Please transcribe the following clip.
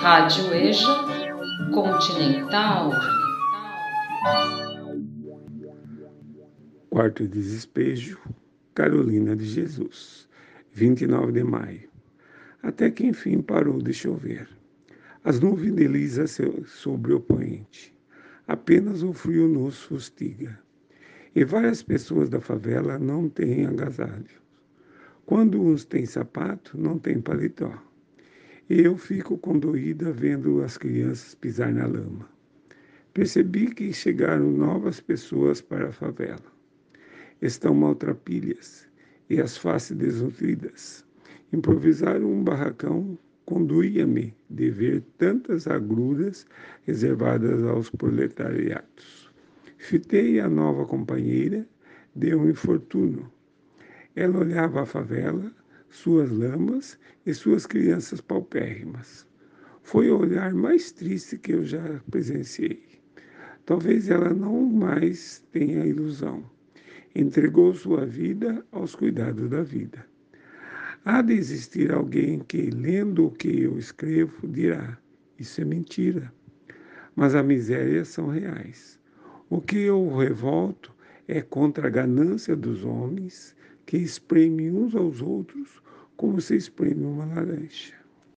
Rádio EJA Continental. Quarto desespejo, Carolina de Jesus, 29 de maio. Até que enfim parou de chover. As nuvens deslizam sobre o poente. Apenas o frio nos fustiga. E várias pessoas da favela não têm agasalho. Quando uns têm sapato, não têm paletó. Eu fico condoída vendo as crianças pisar na lama. Percebi que chegaram novas pessoas para a favela. Estão maltrapilhas e as faces desnutridas. Improvisaram um barracão conduía-me de ver tantas agruras reservadas aos proletariatos. Fitei a nova companheira de um infortúnio. Ela olhava a favela, suas lamas e suas crianças paupérrimas. Foi o olhar mais triste que eu já presenciei. Talvez ela não mais tenha ilusão. Entregou sua vida aos cuidados da vida. Há de existir alguém que, lendo o que eu escrevo, dirá: Isso é mentira. Mas as misérias são reais. O que eu revolto é contra a ganância dos homens que espremem uns aos outros como se espreme uma laranja.